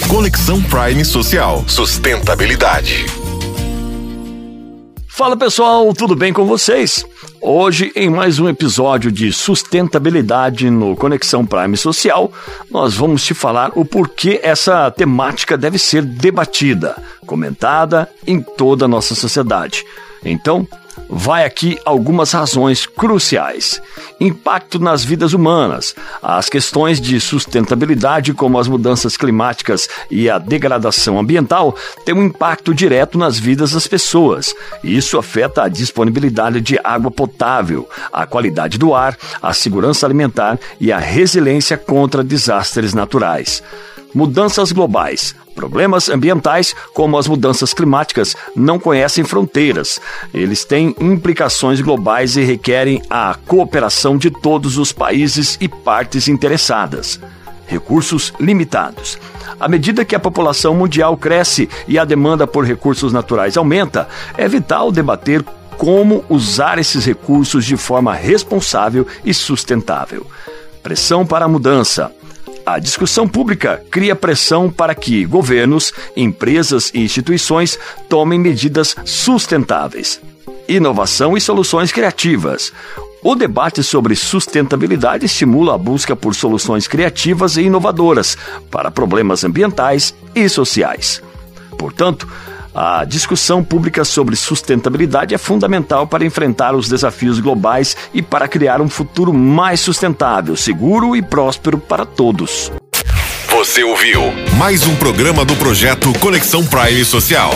Conexão Prime Social. Sustentabilidade. Fala pessoal, tudo bem com vocês? Hoje, em mais um episódio de sustentabilidade no Conexão Prime Social, nós vamos te falar o porquê essa temática deve ser debatida, comentada em toda a nossa sociedade. Então, vai aqui algumas razões cruciais. Impacto nas vidas humanas. As questões de sustentabilidade, como as mudanças climáticas e a degradação ambiental, têm um impacto direto nas vidas das pessoas. Isso afeta a disponibilidade de água potável, a qualidade do ar, a segurança alimentar e a resiliência contra desastres naturais. Mudanças globais. Problemas ambientais, como as mudanças climáticas, não conhecem fronteiras. Eles têm implicações globais e requerem a cooperação de todos os países e partes interessadas. Recursos limitados. À medida que a população mundial cresce e a demanda por recursos naturais aumenta, é vital debater como usar esses recursos de forma responsável e sustentável. Pressão para a mudança. A discussão pública cria pressão para que governos, empresas e instituições tomem medidas sustentáveis. Inovação e soluções criativas. O debate sobre sustentabilidade estimula a busca por soluções criativas e inovadoras para problemas ambientais e sociais. Portanto, a discussão pública sobre sustentabilidade é fundamental para enfrentar os desafios globais e para criar um futuro mais sustentável, seguro e próspero para todos. Você ouviu mais um programa do projeto Conexão Prime Social.